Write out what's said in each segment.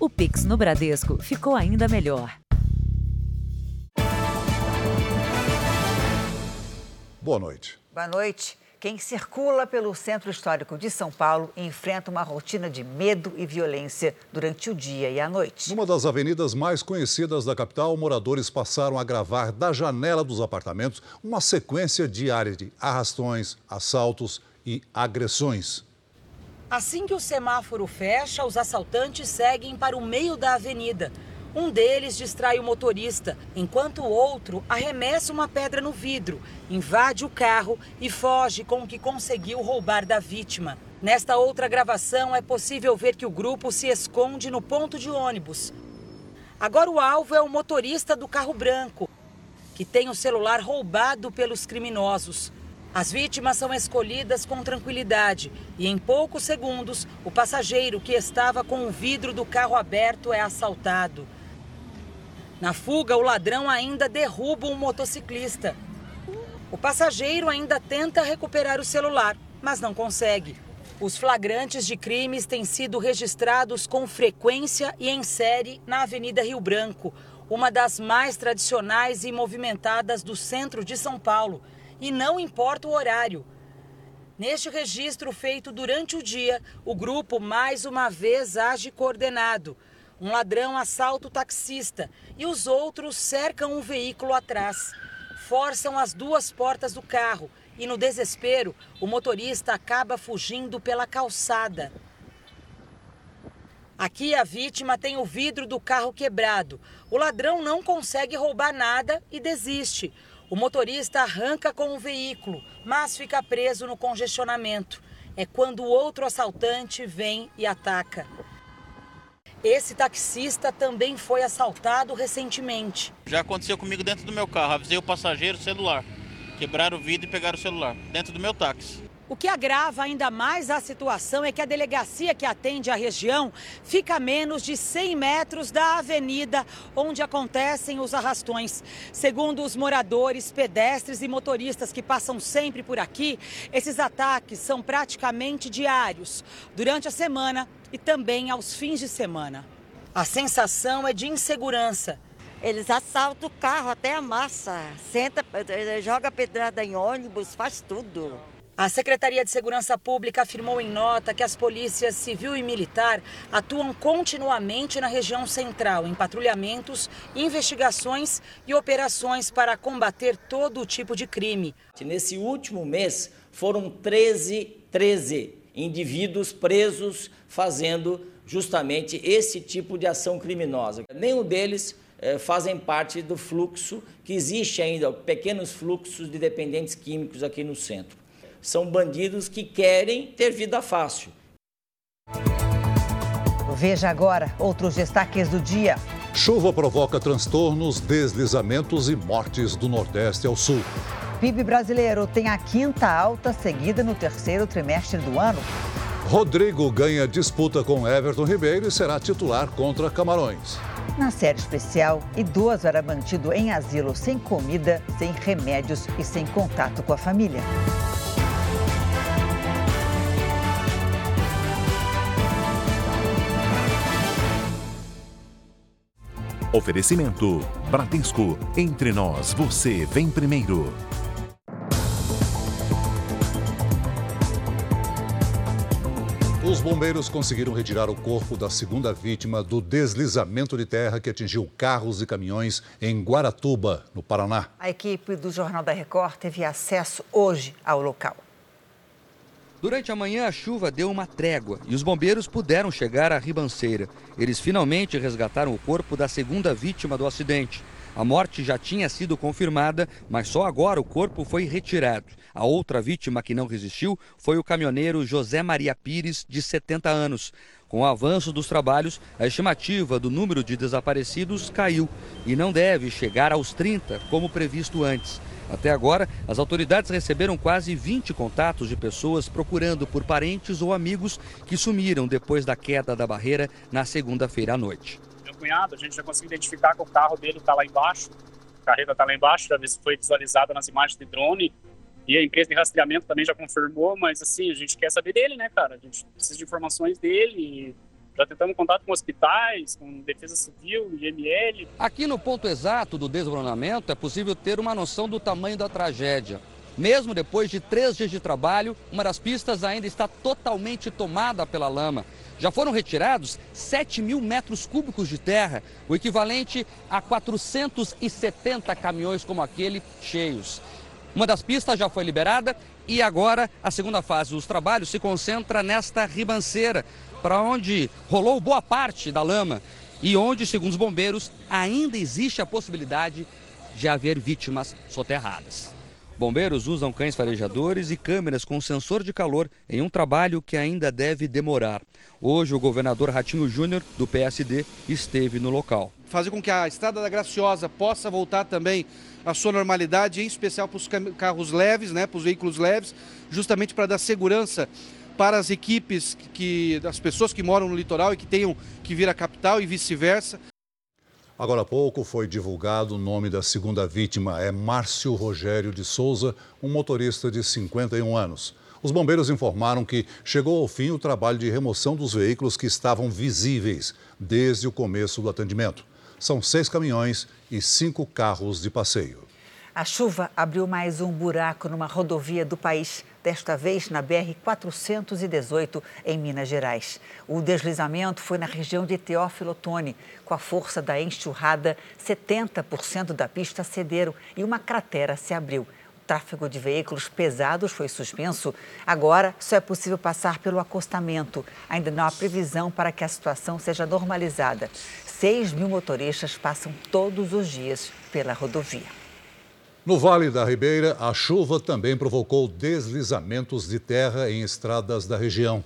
O Pix no Bradesco ficou ainda melhor. Boa noite. Boa noite. Quem circula pelo centro histórico de São Paulo enfrenta uma rotina de medo e violência durante o dia e a noite. Numa das avenidas mais conhecidas da capital, moradores passaram a gravar da janela dos apartamentos uma sequência diária de arrastões, assaltos e agressões. Assim que o semáforo fecha, os assaltantes seguem para o meio da avenida. Um deles distrai o motorista, enquanto o outro arremessa uma pedra no vidro, invade o carro e foge com o que conseguiu roubar da vítima. Nesta outra gravação, é possível ver que o grupo se esconde no ponto de ônibus. Agora, o alvo é o motorista do carro branco, que tem o celular roubado pelos criminosos. As vítimas são escolhidas com tranquilidade e, em poucos segundos, o passageiro que estava com o vidro do carro aberto é assaltado. Na fuga, o ladrão ainda derruba um motociclista. O passageiro ainda tenta recuperar o celular, mas não consegue. Os flagrantes de crimes têm sido registrados com frequência e em série na Avenida Rio Branco, uma das mais tradicionais e movimentadas do centro de São Paulo, e não importa o horário. Neste registro feito durante o dia, o grupo mais uma vez age coordenado. Um ladrão assalta o taxista e os outros cercam um veículo atrás. Forçam as duas portas do carro e, no desespero, o motorista acaba fugindo pela calçada. Aqui a vítima tem o vidro do carro quebrado. O ladrão não consegue roubar nada e desiste. O motorista arranca com o veículo, mas fica preso no congestionamento. É quando outro assaltante vem e ataca. Esse taxista também foi assaltado recentemente. Já aconteceu comigo dentro do meu carro. Avisei o passageiro celular. Quebraram o vidro e pegaram o celular dentro do meu táxi. O que agrava ainda mais a situação é que a delegacia que atende a região fica a menos de 100 metros da avenida onde acontecem os arrastões. Segundo os moradores, pedestres e motoristas que passam sempre por aqui, esses ataques são praticamente diários, durante a semana e também aos fins de semana. A sensação é de insegurança. Eles assaltam o carro até a massa, senta, joga pedrada em ônibus, faz tudo. A Secretaria de Segurança Pública afirmou em nota que as polícias civil e militar atuam continuamente na região central em patrulhamentos, investigações e operações para combater todo tipo de crime. Nesse último mês foram 13, 13 indivíduos presos fazendo justamente esse tipo de ação criminosa. Nenhum deles eh, fazem parte do fluxo que existe ainda, pequenos fluxos de dependentes químicos aqui no centro são bandidos que querem ter vida fácil. Veja agora outros destaques do dia. Chuva provoca transtornos, deslizamentos e mortes do Nordeste ao Sul. PIB brasileiro tem a quinta alta seguida no terceiro trimestre do ano. Rodrigo ganha disputa com Everton Ribeiro e será titular contra Camarões. Na série especial, idoso era mantido em asilo sem comida, sem remédios e sem contato com a família. Oferecimento: Bradesco. Entre nós, você vem primeiro. Os bombeiros conseguiram retirar o corpo da segunda vítima do deslizamento de terra que atingiu carros e caminhões em Guaratuba, no Paraná. A equipe do Jornal da Record teve acesso hoje ao local. Durante a manhã, a chuva deu uma trégua e os bombeiros puderam chegar à ribanceira. Eles finalmente resgataram o corpo da segunda vítima do acidente. A morte já tinha sido confirmada, mas só agora o corpo foi retirado. A outra vítima que não resistiu foi o caminhoneiro José Maria Pires, de 70 anos. Com o avanço dos trabalhos, a estimativa do número de desaparecidos caiu e não deve chegar aos 30, como previsto antes. Até agora, as autoridades receberam quase 20 contatos de pessoas procurando por parentes ou amigos que sumiram depois da queda da barreira na segunda-feira à noite. Meu cunhado, a gente já conseguiu identificar que o carro dele está lá embaixo, a carreta está lá embaixo, já foi visualizada nas imagens de drone. E a empresa de rastreamento também já confirmou, mas assim, a gente quer saber dele, né, cara? A gente precisa de informações dele Já tentamos contato com hospitais, com Defesa Civil, IML. Aqui no ponto exato do desmoronamento é possível ter uma noção do tamanho da tragédia. Mesmo depois de três dias de trabalho, uma das pistas ainda está totalmente tomada pela lama. Já foram retirados 7 mil metros cúbicos de terra, o equivalente a 470 caminhões como aquele cheios. Uma das pistas já foi liberada e agora a segunda fase dos trabalhos se concentra nesta ribanceira, para onde rolou boa parte da lama e onde, segundo os bombeiros, ainda existe a possibilidade de haver vítimas soterradas. Bombeiros usam cães farejadores e câmeras com sensor de calor em um trabalho que ainda deve demorar. Hoje, o governador Ratinho Júnior, do PSD, esteve no local. Fazer com que a Estrada da Graciosa possa voltar também à sua normalidade, em especial para os carros leves, né, para os veículos leves, justamente para dar segurança para as equipes, que, das pessoas que moram no litoral e que tenham que vir à capital e vice-versa. Agora há pouco foi divulgado o nome da segunda vítima. É Márcio Rogério de Souza, um motorista de 51 anos. Os bombeiros informaram que chegou ao fim o trabalho de remoção dos veículos que estavam visíveis desde o começo do atendimento. São seis caminhões e cinco carros de passeio. A chuva abriu mais um buraco numa rodovia do país, desta vez na BR-418, em Minas Gerais. O deslizamento foi na região de Teófilo Otoni. Com a força da enxurrada, 70% da pista cederam e uma cratera se abriu. O tráfego de veículos pesados foi suspenso. Agora, só é possível passar pelo acostamento. Ainda não há previsão para que a situação seja normalizada. 6 mil motoristas passam todos os dias pela rodovia. No Vale da Ribeira, a chuva também provocou deslizamentos de terra em estradas da região.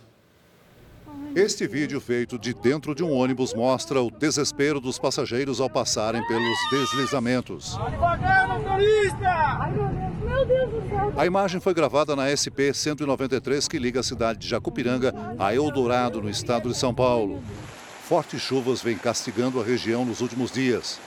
Este vídeo feito de dentro de um ônibus mostra o desespero dos passageiros ao passarem pelos deslizamentos. A imagem foi gravada na SP 193 que liga a cidade de Jacupiranga a Eldorado, no estado de São Paulo. Fortes chuvas vêm castigando a região nos últimos dias.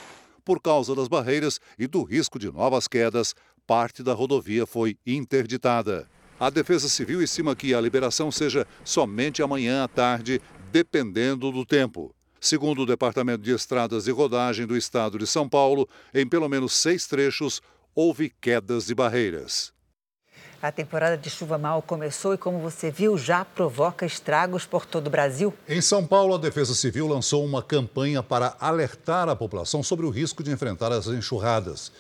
Por causa das barreiras e do risco de novas quedas, parte da rodovia foi interditada. A Defesa Civil estima que a liberação seja somente amanhã à tarde, dependendo do tempo. Segundo o Departamento de Estradas e Rodagem do Estado de São Paulo, em pelo menos seis trechos houve quedas de barreiras. A temporada de chuva mal começou e, como você viu, já provoca estragos por todo o Brasil. Em São Paulo, a Defesa Civil lançou uma campanha para alertar a população sobre o risco de enfrentar as enxurradas.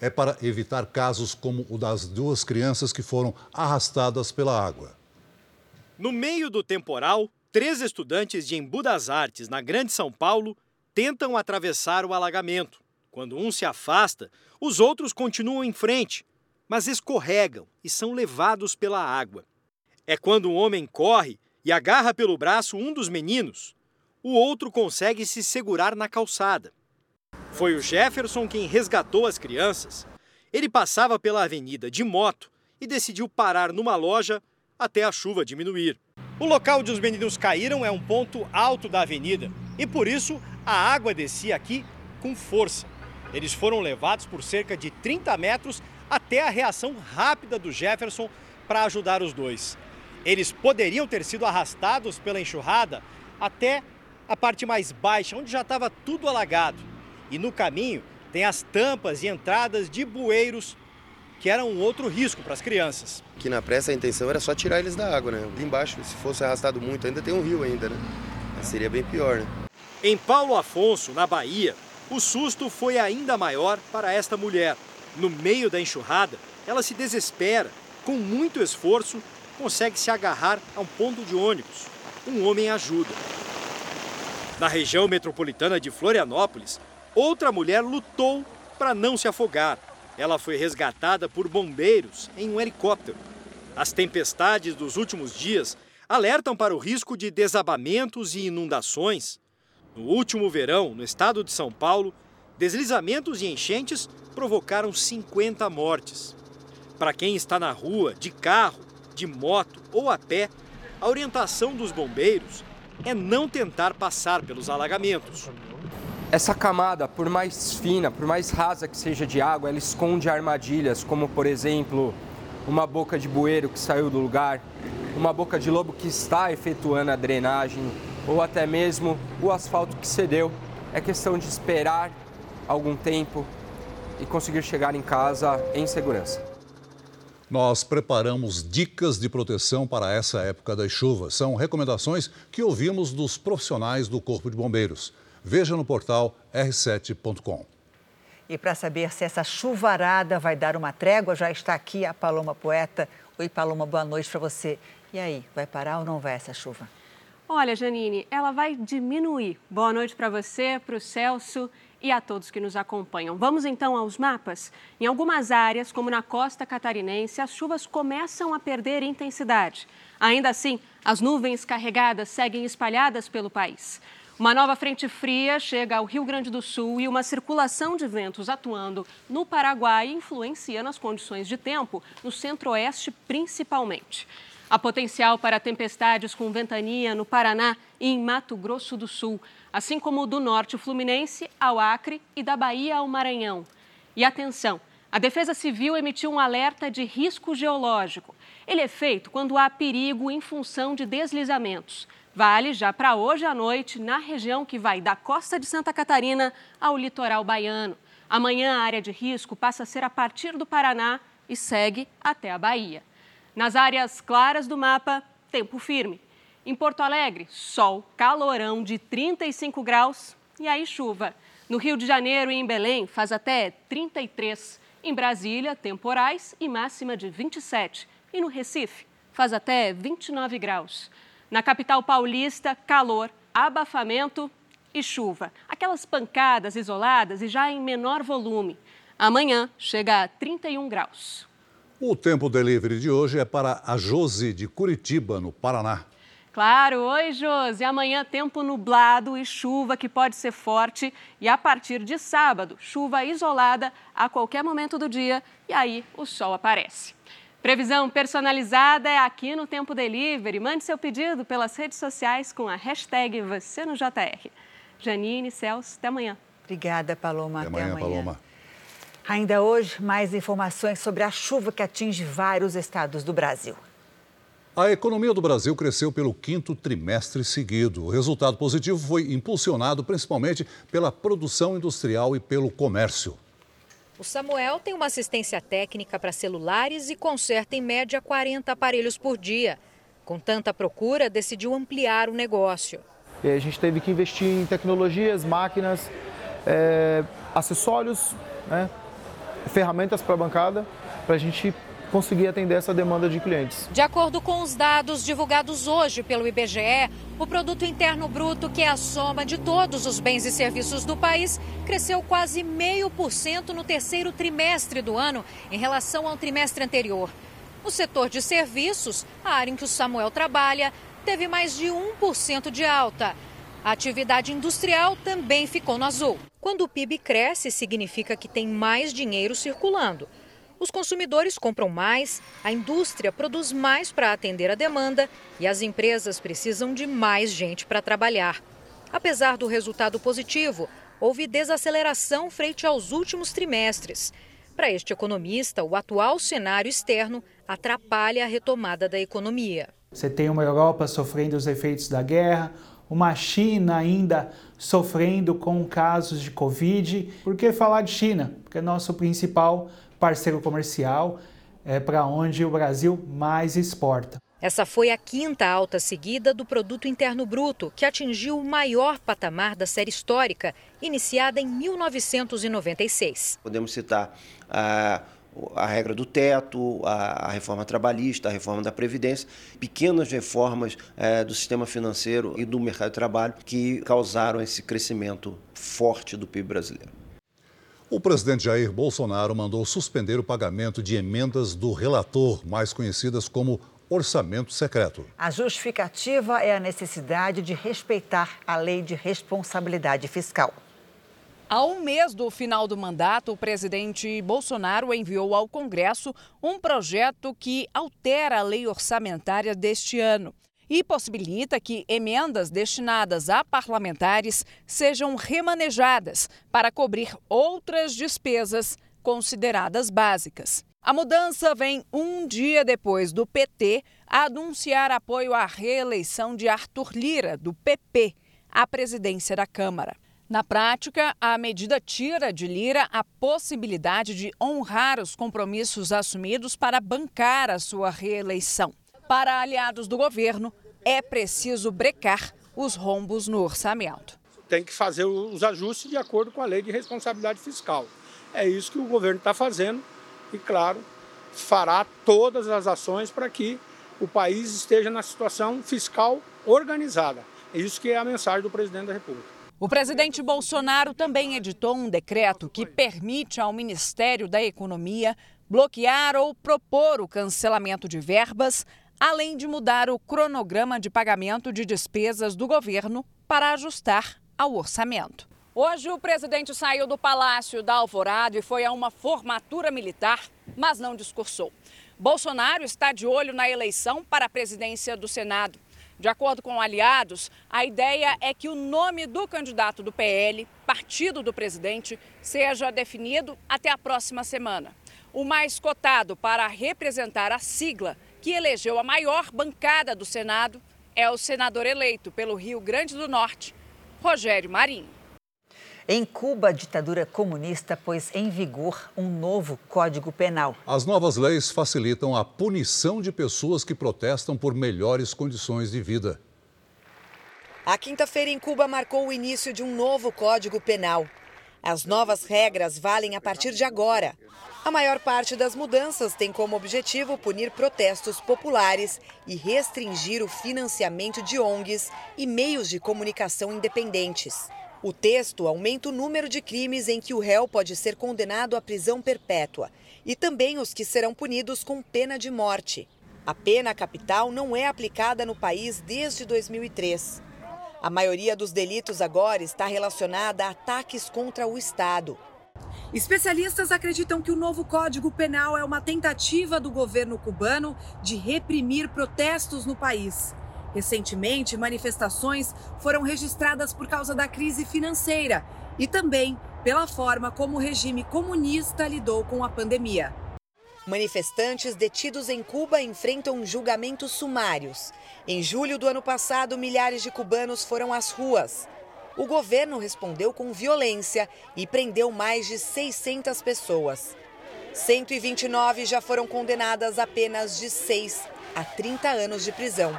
É para evitar casos como o das duas crianças que foram arrastadas pela água. No meio do temporal, três estudantes de Embu das Artes, na Grande São Paulo, tentam atravessar o alagamento. Quando um se afasta, os outros continuam em frente, mas escorregam e são levados pela água. É quando um homem corre e agarra pelo braço um dos meninos, o outro consegue se segurar na calçada. Foi o Jefferson quem resgatou as crianças. Ele passava pela avenida de moto e decidiu parar numa loja até a chuva diminuir. O local onde os meninos caíram é um ponto alto da avenida e por isso a água descia aqui com força. Eles foram levados por cerca de 30 metros até a reação rápida do Jefferson para ajudar os dois. Eles poderiam ter sido arrastados pela enxurrada até a parte mais baixa, onde já estava tudo alagado. E no caminho tem as tampas e entradas de bueiros, que eram um outro risco para as crianças. Aqui na pressa a intenção era só tirar eles da água, né? Ali embaixo, se fosse arrastado muito, ainda tem um rio ainda, né? Mas seria bem pior, né? Em Paulo Afonso, na Bahia, o susto foi ainda maior para esta mulher. No meio da enxurrada, ela se desespera. Com muito esforço, consegue se agarrar a um ponto de ônibus. Um homem ajuda. Na região metropolitana de Florianópolis, outra mulher lutou para não se afogar. Ela foi resgatada por bombeiros em um helicóptero. As tempestades dos últimos dias alertam para o risco de desabamentos e inundações. No último verão, no estado de São Paulo, deslizamentos e enchentes provocaram 50 mortes. Para quem está na rua, de carro, de moto ou a pé, a orientação dos bombeiros é não tentar passar pelos alagamentos. Essa camada, por mais fina, por mais rasa que seja de água, ela esconde armadilhas, como por exemplo, uma boca de bueiro que saiu do lugar, uma boca de lobo que está efetuando a drenagem, ou até mesmo o asfalto que cedeu. É questão de esperar algum tempo e conseguir chegar em casa em segurança. Nós preparamos dicas de proteção para essa época das chuvas. São recomendações que ouvimos dos profissionais do Corpo de Bombeiros. Veja no portal r7.com. E para saber se essa chuvarada vai dar uma trégua, já está aqui a Paloma Poeta. Oi, Paloma, boa noite para você. E aí, vai parar ou não vai essa chuva? Olha, Janine, ela vai diminuir. Boa noite para você, para o Celso e a todos que nos acompanham. Vamos então aos mapas? Em algumas áreas, como na costa catarinense, as chuvas começam a perder intensidade. Ainda assim, as nuvens carregadas seguem espalhadas pelo país. Uma nova frente fria chega ao Rio Grande do Sul e uma circulação de ventos atuando no Paraguai influencia nas condições de tempo no centro-oeste principalmente. Há potencial para tempestades com ventania no Paraná e em Mato Grosso do Sul assim como do norte fluminense ao Acre e da Bahia ao Maranhão. E atenção, a Defesa Civil emitiu um alerta de risco geológico. Ele é feito quando há perigo em função de deslizamentos. Vale já para hoje à noite na região que vai da costa de Santa Catarina ao litoral baiano. Amanhã a área de risco passa a ser a partir do Paraná e segue até a Bahia. Nas áreas claras do mapa, tempo firme. Em Porto Alegre, sol, calorão de 35 graus e aí chuva. No Rio de Janeiro e em Belém faz até 33. Em Brasília, temporais e máxima de 27. E no Recife, faz até 29 graus. Na capital paulista, calor, abafamento e chuva. Aquelas pancadas isoladas e já em menor volume. Amanhã chega a 31 graus. O tempo delivery de hoje é para a Josi de Curitiba, no Paraná. Claro, oi Josi. Amanhã tempo nublado e chuva que pode ser forte e a partir de sábado, chuva isolada a qualquer momento do dia e aí o sol aparece. Previsão personalizada é aqui no Tempo Delivery. Mande seu pedido pelas redes sociais com a hashtag você no JR. Janine, Celso, até amanhã. Obrigada, Paloma. Até, até amanhã, amanhã, Paloma. Ainda hoje, mais informações sobre a chuva que atinge vários estados do Brasil. A economia do Brasil cresceu pelo quinto trimestre seguido. O resultado positivo foi impulsionado principalmente pela produção industrial e pelo comércio. O Samuel tem uma assistência técnica para celulares e conserta em média 40 aparelhos por dia. Com tanta procura, decidiu ampliar o negócio. a gente teve que investir em tecnologias, máquinas, é, acessórios, né, ferramentas para a bancada, para a gente conseguir atender essa demanda de clientes. De acordo com os dados divulgados hoje pelo IBGE, o produto interno bruto, que é a soma de todos os bens e serviços do país, cresceu quase meio por cento no terceiro trimestre do ano em relação ao trimestre anterior. No setor de serviços, a área em que o Samuel trabalha, teve mais de 1% de alta. A atividade industrial também ficou no azul. Quando o PIB cresce, significa que tem mais dinheiro circulando. Os consumidores compram mais, a indústria produz mais para atender a demanda e as empresas precisam de mais gente para trabalhar. Apesar do resultado positivo, houve desaceleração frente aos últimos trimestres. Para este economista, o atual cenário externo atrapalha a retomada da economia. Você tem uma Europa sofrendo os efeitos da guerra, uma China ainda sofrendo com casos de Covid. Por que falar de China? Porque é nosso principal parceiro comercial, é, para onde o Brasil mais exporta. Essa foi a quinta alta seguida do Produto Interno Bruto, que atingiu o maior patamar da série histórica, iniciada em 1996. Podemos citar a, a regra do teto, a, a, reforma trabalhista, a reforma da Previdência, pequenas reformas é, do sistema financeiro e do mercado de trabalho que causaram esse crescimento forte do PIB brasileiro. O presidente Jair Bolsonaro mandou suspender o pagamento de emendas do relator, mais conhecidas como orçamento secreto. A justificativa é a necessidade de respeitar a lei de responsabilidade fiscal. A um mês do final do mandato, o presidente Bolsonaro enviou ao Congresso um projeto que altera a lei orçamentária deste ano e possibilita que emendas destinadas a parlamentares sejam remanejadas para cobrir outras despesas consideradas básicas. A mudança vem um dia depois do PT anunciar apoio à reeleição de Arthur Lira, do PP, à presidência da Câmara. Na prática, a medida tira de Lira a possibilidade de honrar os compromissos assumidos para bancar a sua reeleição. Para aliados do governo, é preciso brecar os rombos no orçamento. Tem que fazer os ajustes de acordo com a lei de responsabilidade fiscal. É isso que o governo está fazendo e, claro, fará todas as ações para que o país esteja na situação fiscal organizada. É isso que é a mensagem do presidente da República. O presidente Bolsonaro também editou um decreto que permite ao Ministério da Economia bloquear ou propor o cancelamento de verbas, além de mudar o cronograma de pagamento de despesas do governo para ajustar ao orçamento. Hoje, o presidente saiu do Palácio da Alvorada e foi a uma formatura militar, mas não discursou. Bolsonaro está de olho na eleição para a presidência do Senado. De acordo com aliados, a ideia é que o nome do candidato do PL, partido do presidente, seja definido até a próxima semana. O mais cotado para representar a sigla que elegeu a maior bancada do Senado é o senador eleito pelo Rio Grande do Norte, Rogério Marinho. Em Cuba, a ditadura comunista pôs em vigor um novo Código Penal. As novas leis facilitam a punição de pessoas que protestam por melhores condições de vida. A quinta-feira em Cuba marcou o início de um novo Código Penal. As novas regras valem a partir de agora. A maior parte das mudanças tem como objetivo punir protestos populares e restringir o financiamento de ONGs e meios de comunicação independentes. O texto aumenta o número de crimes em que o réu pode ser condenado à prisão perpétua e também os que serão punidos com pena de morte. A pena capital não é aplicada no país desde 2003. A maioria dos delitos agora está relacionada a ataques contra o Estado. Especialistas acreditam que o novo Código Penal é uma tentativa do governo cubano de reprimir protestos no país. Recentemente, manifestações foram registradas por causa da crise financeira e também pela forma como o regime comunista lidou com a pandemia. Manifestantes detidos em Cuba enfrentam julgamentos sumários. Em julho do ano passado, milhares de cubanos foram às ruas. O governo respondeu com violência e prendeu mais de 600 pessoas. 129 já foram condenadas a apenas de 6 a 30 anos de prisão.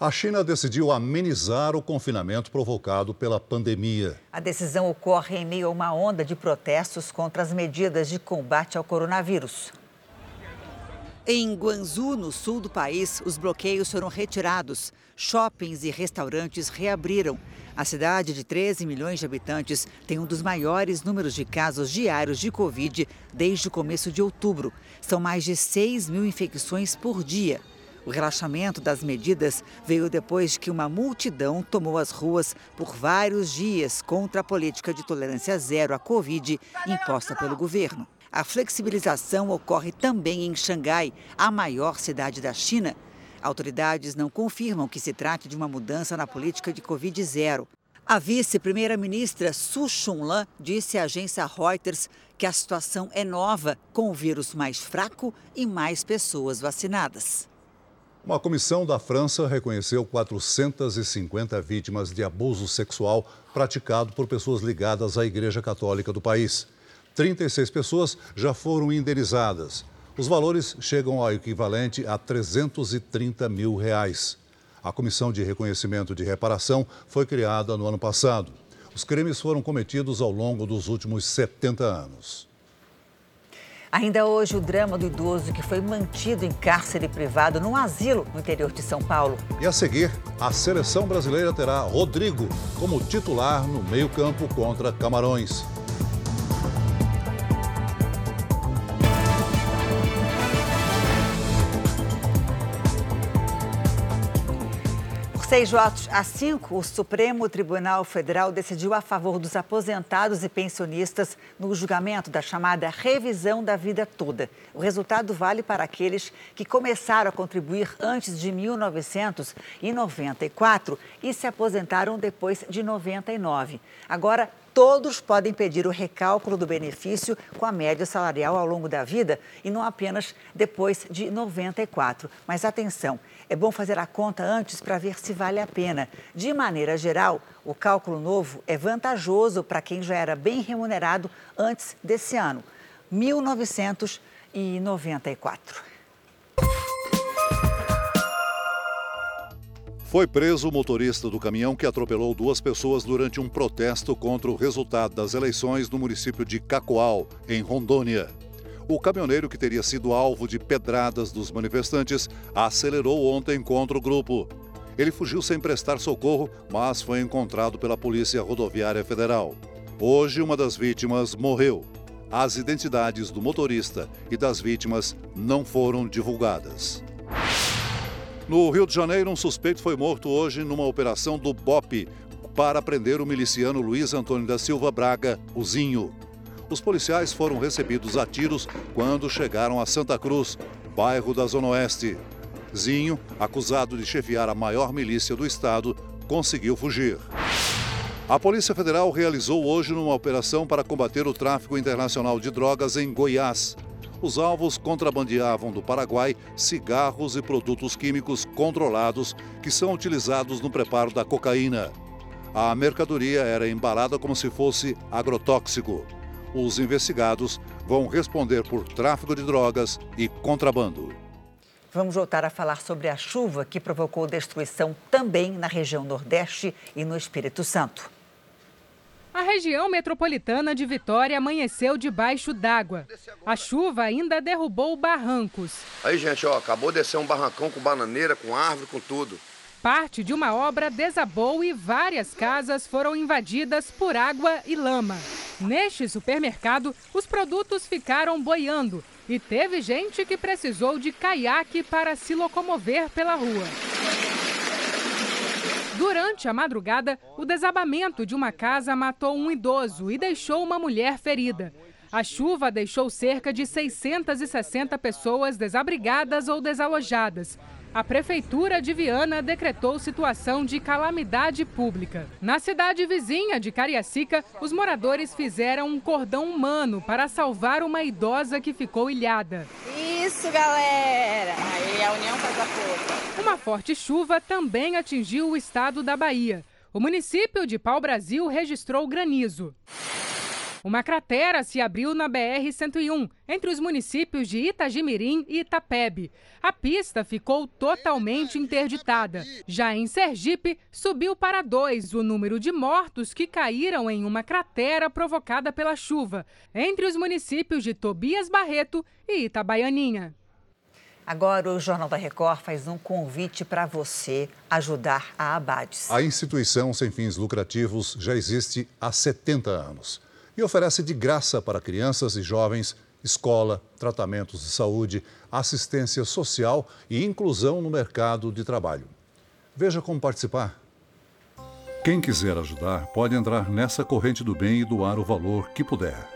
A China decidiu amenizar o confinamento provocado pela pandemia. A decisão ocorre em meio a uma onda de protestos contra as medidas de combate ao coronavírus. Em Guangzhou, no sul do país, os bloqueios foram retirados. Shoppings e restaurantes reabriram. A cidade de 13 milhões de habitantes tem um dos maiores números de casos diários de Covid desde o começo de outubro. São mais de 6 mil infecções por dia. O relaxamento das medidas veio depois que uma multidão tomou as ruas por vários dias contra a política de tolerância zero à Covid imposta pelo governo. A flexibilização ocorre também em Xangai, a maior cidade da China. Autoridades não confirmam que se trate de uma mudança na política de Covid zero. A vice-primeira-ministra Su Chunlan disse à agência Reuters que a situação é nova, com o vírus mais fraco e mais pessoas vacinadas. Uma comissão da França reconheceu 450 vítimas de abuso sexual praticado por pessoas ligadas à Igreja Católica do país. 36 pessoas já foram indenizadas. Os valores chegam ao equivalente a 330 mil reais. A Comissão de Reconhecimento de Reparação foi criada no ano passado. Os crimes foram cometidos ao longo dos últimos 70 anos. Ainda hoje, o drama do idoso que foi mantido em cárcere privado num asilo no interior de São Paulo. E a seguir, a seleção brasileira terá Rodrigo como titular no meio-campo contra Camarões. Seis votos a cinco, o Supremo Tribunal Federal decidiu a favor dos aposentados e pensionistas no julgamento da chamada revisão da vida toda. O resultado vale para aqueles que começaram a contribuir antes de 1994 e se aposentaram depois de 99. Agora, todos podem pedir o recálculo do benefício com a média salarial ao longo da vida e não apenas depois de 94. Mas atenção, é bom fazer a conta antes para ver se vale a pena. De maneira geral, o cálculo novo é vantajoso para quem já era bem remunerado antes desse ano, 1994. Foi preso o motorista do caminhão que atropelou duas pessoas durante um protesto contra o resultado das eleições no município de Cacoal, em Rondônia. O caminhoneiro, que teria sido alvo de pedradas dos manifestantes, acelerou ontem contra o grupo. Ele fugiu sem prestar socorro, mas foi encontrado pela Polícia Rodoviária Federal. Hoje, uma das vítimas morreu. As identidades do motorista e das vítimas não foram divulgadas. No Rio de Janeiro, um suspeito foi morto hoje numa operação do BOP para prender o miliciano Luiz Antônio da Silva Braga, o Zinho. Os policiais foram recebidos a tiros quando chegaram a Santa Cruz, bairro da Zona Oeste. Zinho, acusado de chefiar a maior milícia do estado, conseguiu fugir. A Polícia Federal realizou hoje uma operação para combater o tráfico internacional de drogas em Goiás. Os alvos contrabandeavam do Paraguai cigarros e produtos químicos controlados que são utilizados no preparo da cocaína. A mercadoria era embalada como se fosse agrotóxico. Os investigados vão responder por tráfico de drogas e contrabando. Vamos voltar a falar sobre a chuva que provocou destruição também na região Nordeste e no Espírito Santo. A região metropolitana de Vitória amanheceu debaixo d'água. A chuva ainda derrubou barrancos. Aí, gente, ó, acabou de descer um barrancão com bananeira, com árvore, com tudo. Parte de uma obra desabou e várias casas foram invadidas por água e lama. Neste supermercado, os produtos ficaram boiando e teve gente que precisou de caiaque para se locomover pela rua. Durante a madrugada, o desabamento de uma casa matou um idoso e deixou uma mulher ferida. A chuva deixou cerca de 660 pessoas desabrigadas ou desalojadas. A Prefeitura de Viana decretou situação de calamidade pública. Na cidade vizinha de Cariacica, os moradores fizeram um cordão humano para salvar uma idosa que ficou ilhada. Isso, galera! Aí a união faz a força. Uma forte chuva também atingiu o estado da Bahia. O município de Pau Brasil registrou granizo. Uma cratera se abriu na BR-101, entre os municípios de Itagimirim e Itapebe. A pista ficou totalmente interditada. Já em Sergipe, subiu para dois o número de mortos que caíram em uma cratera provocada pela chuva, entre os municípios de Tobias Barreto e Itabaianinha. Agora, o Jornal da Record faz um convite para você ajudar a Abades. A instituição sem fins lucrativos já existe há 70 anos e oferece de graça para crianças e jovens escola, tratamentos de saúde, assistência social e inclusão no mercado de trabalho. Veja como participar. Quem quiser ajudar pode entrar nessa corrente do bem e doar o valor que puder.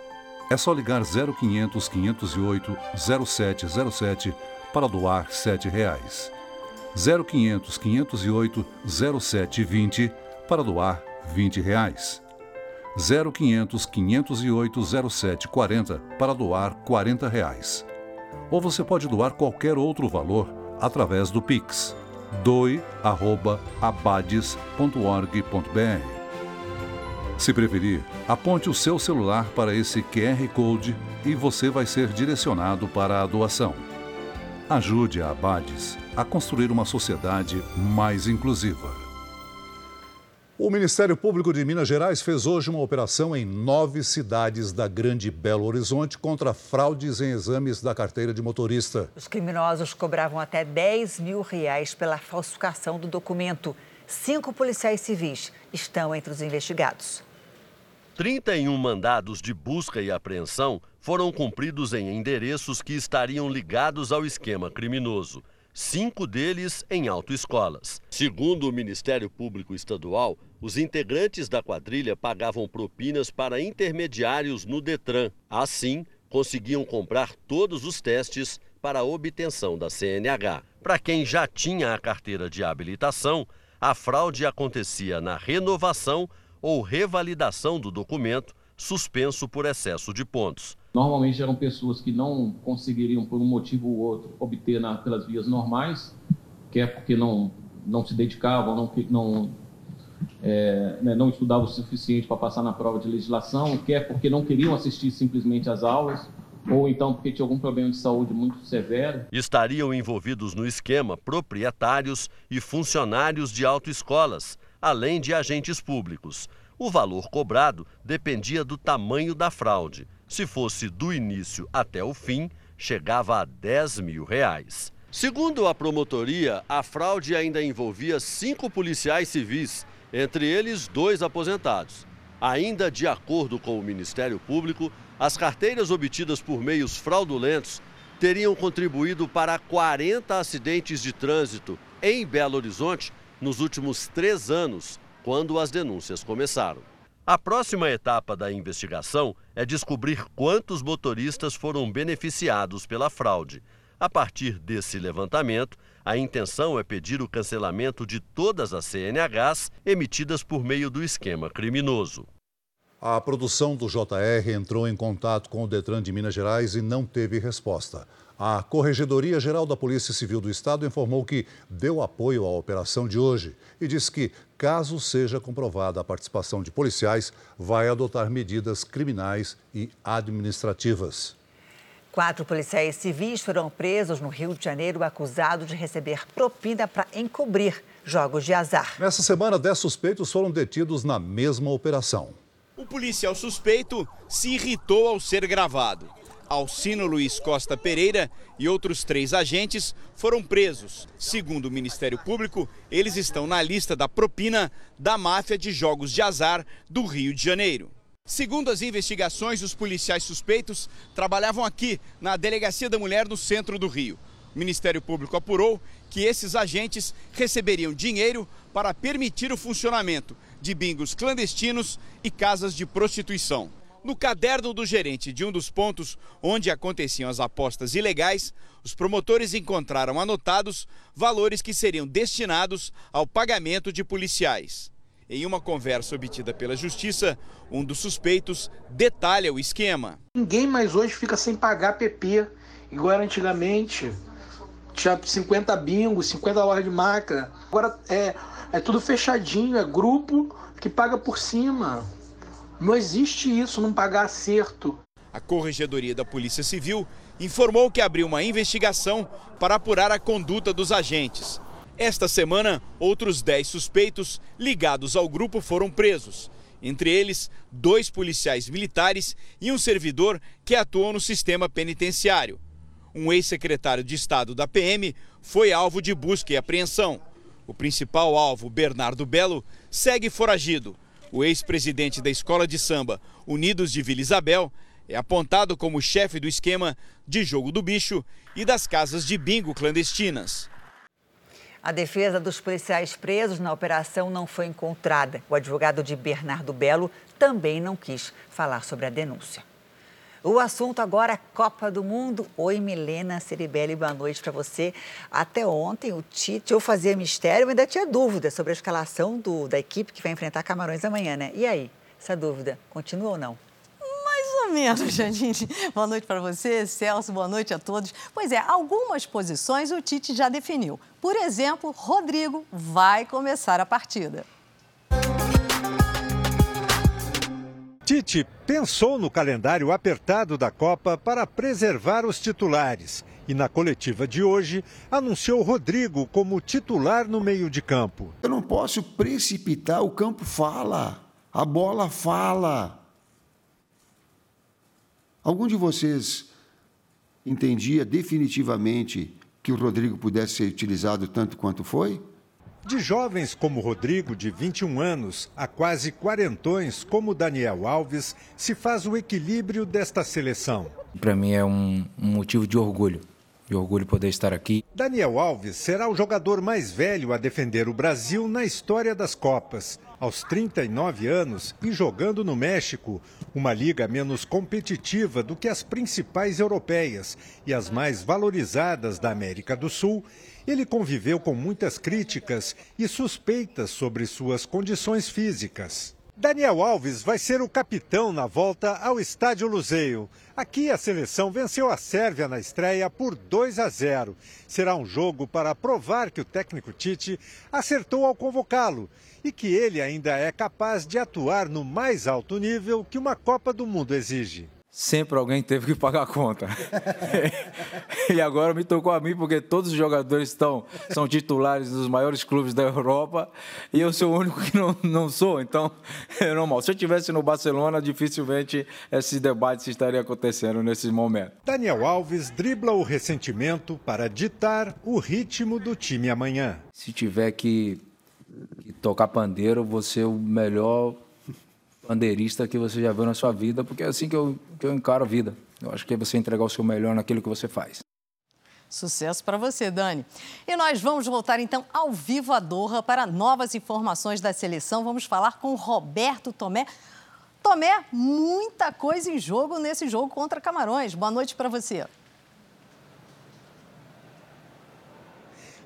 É só ligar 0500 508 0707 para doar 7 reais. 0500 508 0720 para doar 20 reais. 0500 508 0740 para doar 40 reais. Ou você pode doar qualquer outro valor através do Pix doe@abades.org.br. Se preferir, aponte o seu celular para esse QR Code e você vai ser direcionado para a doação. Ajude a Abades a construir uma sociedade mais inclusiva. O Ministério Público de Minas Gerais fez hoje uma operação em nove cidades da Grande Belo Horizonte contra fraudes em exames da carteira de motorista. Os criminosos cobravam até 10 mil reais pela falsificação do documento. Cinco policiais civis estão entre os investigados. 31 mandados de busca e apreensão foram cumpridos em endereços que estariam ligados ao esquema criminoso. Cinco deles em autoescolas. Segundo o Ministério Público Estadual, os integrantes da quadrilha pagavam propinas para intermediários no Detran. Assim, conseguiam comprar todos os testes para a obtenção da CNH. Para quem já tinha a carteira de habilitação, a fraude acontecia na renovação ou revalidação do documento suspenso por excesso de pontos. Normalmente eram pessoas que não conseguiriam, por um motivo ou outro, obter na, pelas vias normais, quer porque não, não se dedicavam, não, não, é, né, não estudavam o suficiente para passar na prova de legislação, quer porque não queriam assistir simplesmente às aulas, ou então porque tinha algum problema de saúde muito severo. Estariam envolvidos no esquema proprietários e funcionários de autoescolas, além de agentes públicos. O valor cobrado dependia do tamanho da fraude. Se fosse do início até o fim, chegava a 10 mil reais. Segundo a promotoria, a fraude ainda envolvia cinco policiais civis, entre eles dois aposentados. Ainda de acordo com o Ministério Público, as carteiras obtidas por meios fraudulentos teriam contribuído para 40 acidentes de trânsito em Belo Horizonte nos últimos três anos, quando as denúncias começaram. A próxima etapa da investigação é descobrir quantos motoristas foram beneficiados pela fraude. A partir desse levantamento, a intenção é pedir o cancelamento de todas as CNHs emitidas por meio do esquema criminoso. A produção do JR entrou em contato com o Detran de Minas Gerais e não teve resposta. A Corregedoria Geral da Polícia Civil do Estado informou que deu apoio à operação de hoje e disse que, caso seja comprovada a participação de policiais, vai adotar medidas criminais e administrativas. Quatro policiais civis foram presos no Rio de Janeiro acusados de receber propina para encobrir jogos de azar. Nessa semana, dez suspeitos foram detidos na mesma operação. O policial suspeito se irritou ao ser gravado. Alcino Luiz Costa Pereira e outros três agentes foram presos. Segundo o Ministério Público, eles estão na lista da propina da máfia de jogos de azar do Rio de Janeiro. Segundo as investigações, os policiais suspeitos trabalhavam aqui, na Delegacia da Mulher, no centro do Rio. O Ministério Público apurou que esses agentes receberiam dinheiro para permitir o funcionamento de bingos clandestinos e casas de prostituição. No caderno do gerente de um dos pontos onde aconteciam as apostas ilegais, os promotores encontraram anotados valores que seriam destinados ao pagamento de policiais. Em uma conversa obtida pela justiça, um dos suspeitos detalha o esquema. Ninguém mais hoje fica sem pagar PP, igual era antigamente. Tinha 50 bingos, 50 lojas de máquina. Agora é, é tudo fechadinho, é grupo que paga por cima. Não existe isso, não pagar acerto. A Corregedoria da Polícia Civil informou que abriu uma investigação para apurar a conduta dos agentes. Esta semana, outros 10 suspeitos ligados ao grupo foram presos. Entre eles, dois policiais militares e um servidor que atuou no sistema penitenciário. Um ex-secretário de Estado da PM foi alvo de busca e apreensão. O principal alvo, Bernardo Belo, segue foragido o ex-presidente da escola de samba Unidos de Vila Isabel é apontado como chefe do esquema de jogo do bicho e das casas de bingo clandestinas. A defesa dos policiais presos na operação não foi encontrada. O advogado de Bernardo Belo também não quis falar sobre a denúncia. O assunto agora é Copa do Mundo. Oi, Milena Ceribelli, boa noite para você. Até ontem, o Tite, eu fazia mistério, ainda tinha dúvida sobre a escalação do, da equipe que vai enfrentar Camarões amanhã, né? E aí, essa dúvida continua ou não? Menos, Janine. Boa noite para você, Celso, boa noite a todos. Pois é, algumas posições o Tite já definiu. Por exemplo, Rodrigo vai começar a partida. Tite pensou no calendário apertado da Copa para preservar os titulares e, na coletiva de hoje, anunciou Rodrigo como titular no meio de campo. Eu não posso precipitar, o campo fala, a bola fala. Algum de vocês entendia definitivamente que o Rodrigo pudesse ser utilizado tanto quanto foi? De jovens como Rodrigo, de 21 anos, a quase quarentões como Daniel Alves, se faz o equilíbrio desta seleção. Para mim é um, um motivo de orgulho, de orgulho poder estar aqui. Daniel Alves será o jogador mais velho a defender o Brasil na história das Copas. Aos 39 anos e jogando no México, uma liga menos competitiva do que as principais europeias e as mais valorizadas da América do Sul, ele conviveu com muitas críticas e suspeitas sobre suas condições físicas. Daniel Alves vai ser o capitão na volta ao Estádio Luzeio. Aqui a seleção venceu a Sérvia na estreia por 2 a 0. Será um jogo para provar que o técnico Tite acertou ao convocá-lo e que ele ainda é capaz de atuar no mais alto nível que uma Copa do Mundo exige sempre alguém teve que pagar a conta. e agora me tocou a mim, porque todos os jogadores estão, são titulares dos maiores clubes da Europa e eu sou o único que não, não sou, então é normal. Se eu estivesse no Barcelona, dificilmente esse debate estaria acontecendo nesse momento. Daniel Alves dribla o ressentimento para ditar o ritmo do time amanhã. Se tiver que, que tocar pandeiro, vou ser o melhor bandeirista que você já viu na sua vida, porque é assim que eu, que eu encaro a vida. Eu acho que é você entregar o seu melhor naquilo que você faz. Sucesso para você, Dani. E nós vamos voltar então ao vivo a Doha para novas informações da seleção. Vamos falar com Roberto Tomé. Tomé, muita coisa em jogo nesse jogo contra Camarões. Boa noite para você.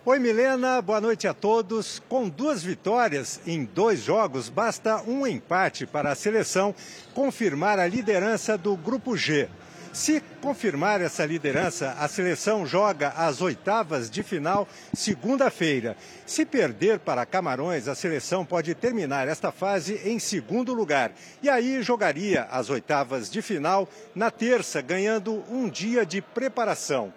Oi, Milena, boa noite a todos. Com duas vitórias em dois jogos, basta um empate para a seleção confirmar a liderança do Grupo G. Se confirmar essa liderança, a seleção joga as oitavas de final segunda-feira. Se perder para Camarões, a seleção pode terminar esta fase em segundo lugar. E aí jogaria as oitavas de final na terça, ganhando um dia de preparação.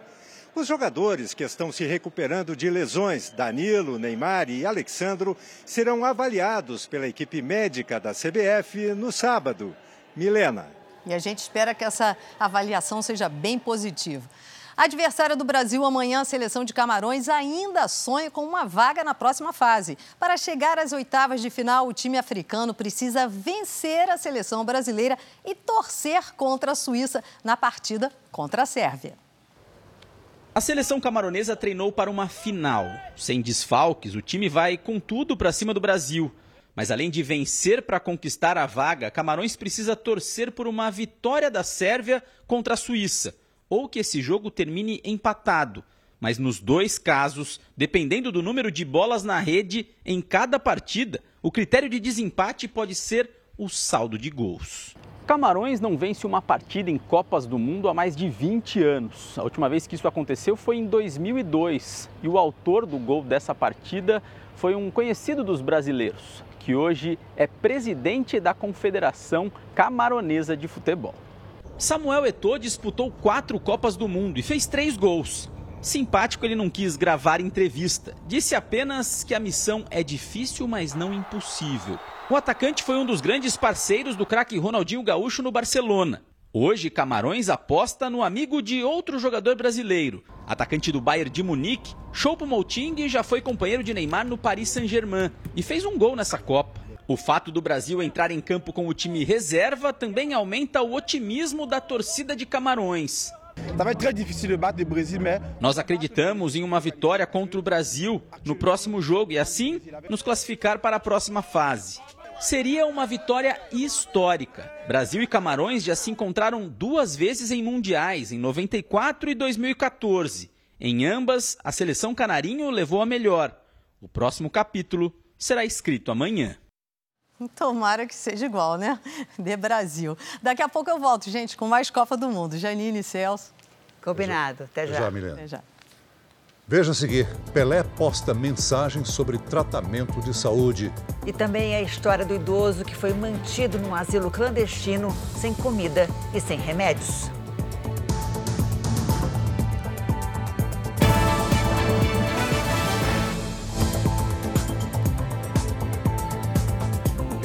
Os jogadores que estão se recuperando de lesões, Danilo, Neymar e Alexandro, serão avaliados pela equipe médica da CBF no sábado. Milena. E a gente espera que essa avaliação seja bem positiva. Adversária do Brasil amanhã, a seleção de Camarões ainda sonha com uma vaga na próxima fase. Para chegar às oitavas de final, o time africano precisa vencer a seleção brasileira e torcer contra a Suíça na partida contra a Sérvia. A seleção camaronesa treinou para uma final. Sem desfalques, o time vai com tudo para cima do Brasil. Mas além de vencer para conquistar a vaga, Camarões precisa torcer por uma vitória da Sérvia contra a Suíça, ou que esse jogo termine empatado. Mas nos dois casos, dependendo do número de bolas na rede em cada partida, o critério de desempate pode ser o saldo de gols. Camarões não vence uma partida em Copas do Mundo há mais de 20 anos. A última vez que isso aconteceu foi em 2002 e o autor do gol dessa partida foi um conhecido dos brasileiros, que hoje é presidente da Confederação Camaronesa de Futebol. Samuel Eto'o disputou quatro Copas do Mundo e fez três gols. Simpático, ele não quis gravar entrevista. Disse apenas que a missão é difícil, mas não impossível. O atacante foi um dos grandes parceiros do craque Ronaldinho Gaúcho no Barcelona. Hoje, Camarões aposta no amigo de outro jogador brasileiro, atacante do Bayern de Munique, Choupo Moting já foi companheiro de Neymar no Paris Saint-Germain e fez um gol nessa Copa. O fato do Brasil entrar em campo com o time reserva também aumenta o otimismo da torcida de Camarões. Nós acreditamos em uma vitória contra o Brasil no próximo jogo e assim nos classificar para a próxima fase. Seria uma vitória histórica. Brasil e Camarões já se encontraram duas vezes em mundiais, em 94 e 2014. Em ambas, a seleção canarinho levou a melhor. O próximo capítulo será escrito amanhã. Tomara que seja igual, né? De Brasil. Daqui a pouco eu volto, gente, com mais Copa do Mundo. Janine e Celso. Combinado. Até já. Até já, Milena. Até já. Veja a seguir: Pelé posta mensagem sobre tratamento de saúde. E também a história do idoso que foi mantido num asilo clandestino, sem comida e sem remédios.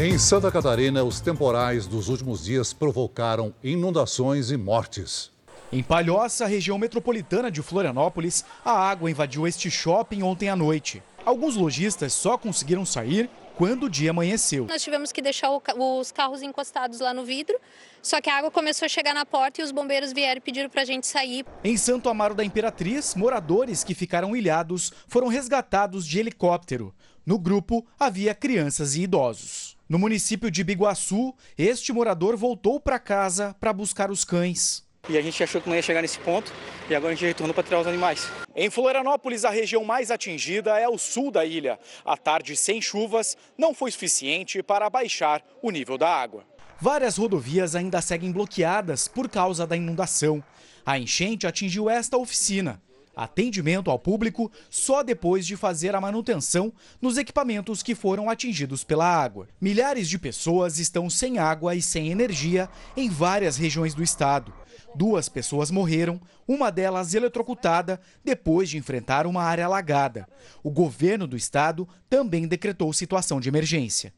Em Santa Catarina, os temporais dos últimos dias provocaram inundações e mortes. Em Palhoça, região metropolitana de Florianópolis, a água invadiu este shopping ontem à noite. Alguns lojistas só conseguiram sair quando o dia amanheceu. Nós tivemos que deixar os carros encostados lá no vidro, só que a água começou a chegar na porta e os bombeiros vieram e pediram para a gente sair. Em Santo Amaro da Imperatriz, moradores que ficaram ilhados foram resgatados de helicóptero. No grupo havia crianças e idosos. No município de Biguaçu, este morador voltou para casa para buscar os cães. E a gente achou que não ia chegar nesse ponto e agora a gente retornou para tirar os animais. Em Florianópolis, a região mais atingida é o sul da ilha. A tarde sem chuvas não foi suficiente para baixar o nível da água. Várias rodovias ainda seguem bloqueadas por causa da inundação. A enchente atingiu esta oficina. Atendimento ao público só depois de fazer a manutenção nos equipamentos que foram atingidos pela água. Milhares de pessoas estão sem água e sem energia em várias regiões do estado. Duas pessoas morreram, uma delas eletrocutada depois de enfrentar uma área alagada. O governo do estado também decretou situação de emergência.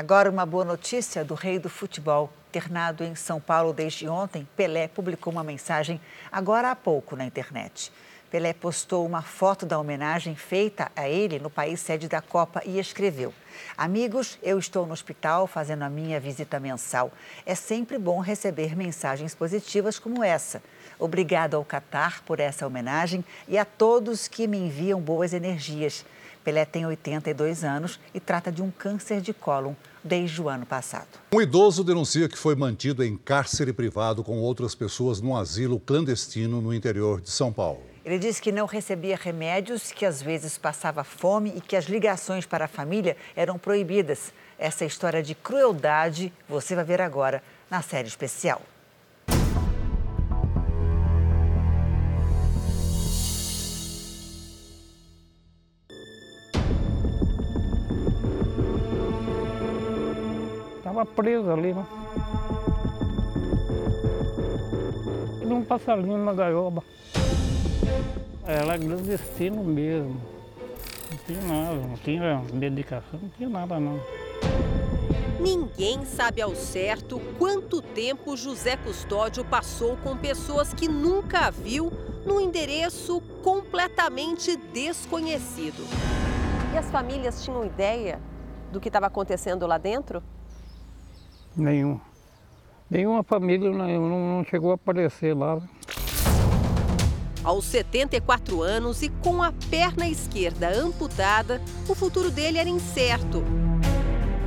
Agora, uma boa notícia do rei do futebol. Internado em São Paulo desde ontem, Pelé publicou uma mensagem agora há pouco na internet. Pelé postou uma foto da homenagem feita a ele no país sede da Copa e escreveu: Amigos, eu estou no hospital fazendo a minha visita mensal. É sempre bom receber mensagens positivas como essa. Obrigado ao Catar por essa homenagem e a todos que me enviam boas energias. Pelé tem 82 anos e trata de um câncer de cólon desde o ano passado. Um idoso denuncia que foi mantido em cárcere privado com outras pessoas num asilo clandestino no interior de São Paulo. Ele disse que não recebia remédios, que às vezes passava fome e que as ligações para a família eram proibidas. Essa história de crueldade você vai ver agora na série especial. Estava preso ali, né? E um passarinho na gaiola. Ela é clandestino mesmo. Não tinha nada, não tinha medicação, não tinha nada não. Ninguém sabe ao certo quanto tempo José Custódio passou com pessoas que nunca a viu num endereço completamente desconhecido. E as famílias tinham ideia do que estava acontecendo lá dentro? Nenhum. Nenhuma família não, não chegou a aparecer lá. Aos 74 anos e com a perna esquerda amputada, o futuro dele era incerto.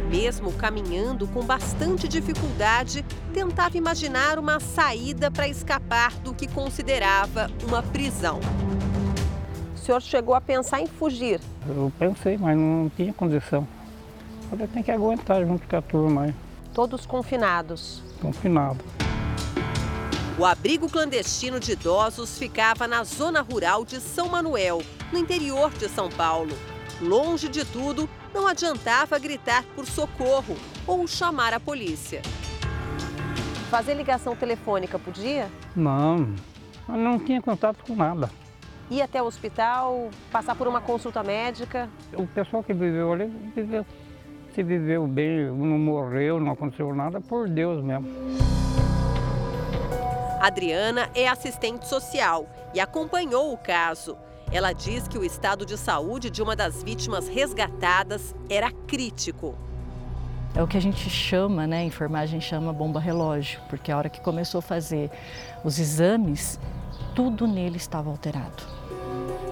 Mesmo caminhando com bastante dificuldade, tentava imaginar uma saída para escapar do que considerava uma prisão. O senhor chegou a pensar em fugir? Eu pensei, mas não tinha condição. Falei, tem que aguentar junto com a turma aí. Todos confinados? Confinados. O abrigo clandestino de idosos ficava na zona rural de São Manuel, no interior de São Paulo. Longe de tudo, não adiantava gritar por socorro ou chamar a polícia. Fazer ligação telefônica podia? Não, não tinha contato com nada. Ir até o hospital, passar por uma consulta médica? O pessoal que viveu ali viveu. Se viveu bem, não morreu, não aconteceu nada, por Deus mesmo. Adriana é assistente social e acompanhou o caso. Ela diz que o estado de saúde de uma das vítimas resgatadas era crítico. É o que a gente chama, né, a enfermagem chama bomba relógio, porque a hora que começou a fazer os exames, tudo nele estava alterado.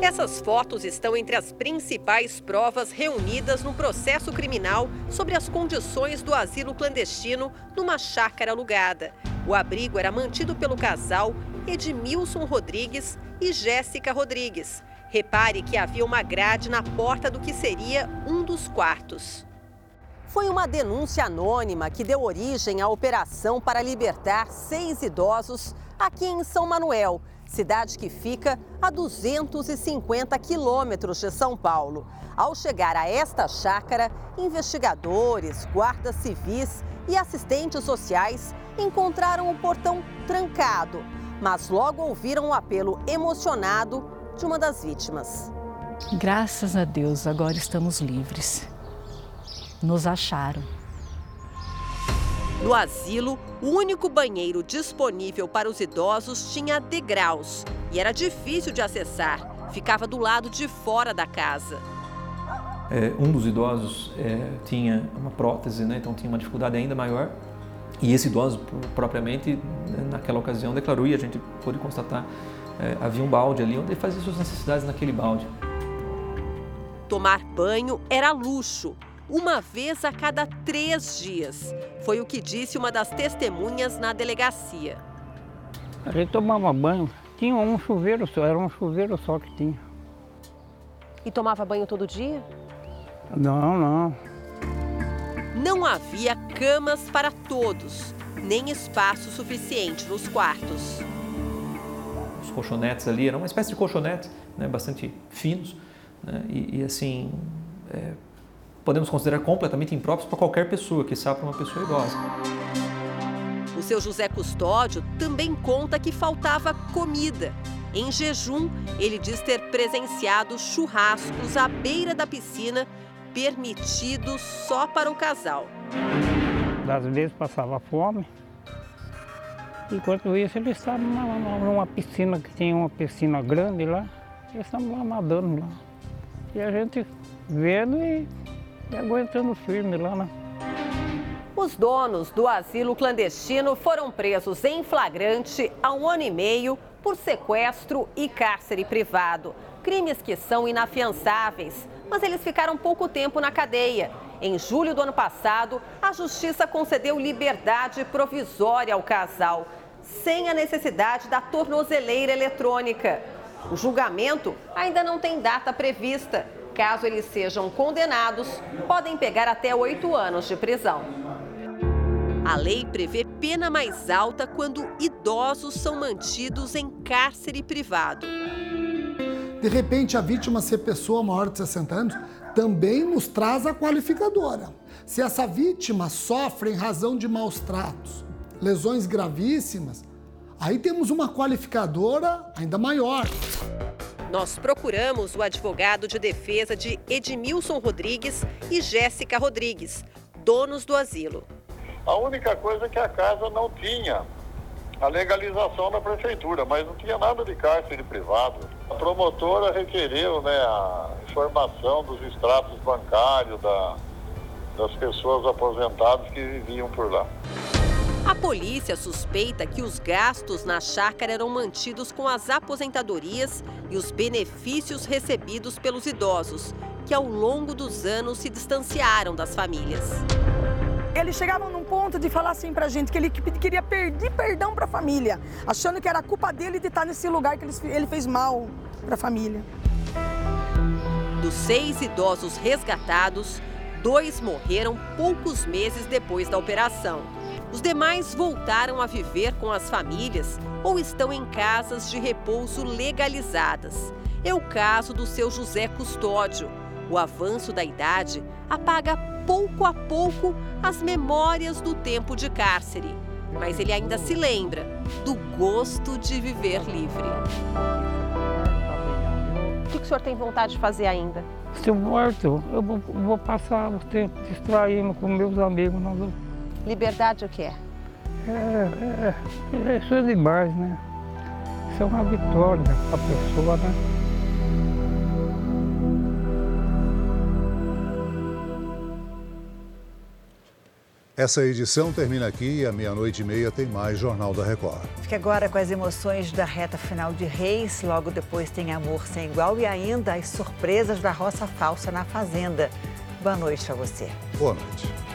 Essas fotos estão entre as principais provas reunidas no processo criminal sobre as condições do asilo clandestino numa chácara alugada. O abrigo era mantido pelo casal Edmilson Rodrigues e Jéssica Rodrigues. Repare que havia uma grade na porta do que seria um dos quartos. Foi uma denúncia anônima que deu origem à operação para libertar seis idosos aqui em São Manuel, cidade que fica a 250 quilômetros de São Paulo. Ao chegar a esta chácara, investigadores, guardas civis e assistentes sociais encontraram o portão trancado, mas logo ouviram um apelo emocionado de uma das vítimas. Graças a Deus, agora estamos livres. Nos acharam. No asilo, o único banheiro disponível para os idosos tinha degraus e era difícil de acessar. Ficava do lado de fora da casa. É, um dos idosos é, tinha uma prótese, né, então tinha uma dificuldade ainda maior. E esse idoso, propriamente, né, naquela ocasião, declarou, e a gente pôde constatar, é, havia um balde ali onde ele fazia suas necessidades naquele balde. Tomar banho era luxo uma vez a cada três dias. Foi o que disse uma das testemunhas na delegacia. A gente tomava banho. Tinha um chuveiro só, era um chuveiro só que tinha. E tomava banho todo dia? Não, não. Não havia camas para todos, nem espaço suficiente nos quartos. Os colchonetes ali eram uma espécie de colchonetes, né, bastante finos, né, e, e, assim é, podemos considerar completamente impróprios para qualquer pessoa, que sabe para uma pessoa idosa. O seu José Custódio também conta que faltava comida. Em jejum, ele diz ter presenciado churrascos à beira da piscina, permitidos só para o casal. Às vezes passava fome. Enquanto isso, eles estavam numa piscina, que tinha uma piscina grande lá. Eles estavam lá nadando lá. E a gente vendo e, e aguentando firme lá, né? Os donos do asilo clandestino foram presos em flagrante há um ano e meio por sequestro e cárcere privado. Crimes que são inafiançáveis, mas eles ficaram pouco tempo na cadeia. Em julho do ano passado, a justiça concedeu liberdade provisória ao casal, sem a necessidade da tornozeleira eletrônica. O julgamento ainda não tem data prevista. Caso eles sejam condenados, podem pegar até oito anos de prisão. A lei prevê pena mais alta quando idosos são mantidos em cárcere privado. De repente, a vítima ser pessoa maior de 60 anos também nos traz a qualificadora. Se essa vítima sofre em razão de maus tratos, lesões gravíssimas, aí temos uma qualificadora ainda maior. Nós procuramos o advogado de defesa de Edmilson Rodrigues e Jéssica Rodrigues, donos do asilo. A única coisa é que a casa não tinha a legalização da prefeitura, mas não tinha nada de cárcere privado. A promotora requereu né, a informação dos extratos bancários da, das pessoas aposentadas que viviam por lá. A polícia suspeita que os gastos na chácara eram mantidos com as aposentadorias e os benefícios recebidos pelos idosos, que ao longo dos anos se distanciaram das famílias. Eles chegavam num ponto de falar assim pra gente que ele queria pedir perdão pra família, achando que era culpa dele de estar nesse lugar que ele fez mal pra família. Dos seis idosos resgatados, dois morreram poucos meses depois da operação. Os demais voltaram a viver com as famílias ou estão em casas de repouso legalizadas. É o caso do seu José Custódio. O avanço da idade apaga pouco a pouco as memórias do tempo de cárcere. Mas ele ainda se lembra do gosto de viver livre. O que o senhor tem vontade de fazer ainda? Se eu morto, eu vou, vou passar o tempo distraindo com meus amigos. Nós... Liberdade o que é? É, é, isso é demais, né? Isso é uma vitória para a pessoa, né? Essa edição termina aqui e à meia-noite e meia tem mais Jornal da Record. Fique agora com as emoções da reta final de Reis. Logo depois tem Amor Sem Igual e ainda as surpresas da roça falsa na Fazenda. Boa noite a você. Boa noite.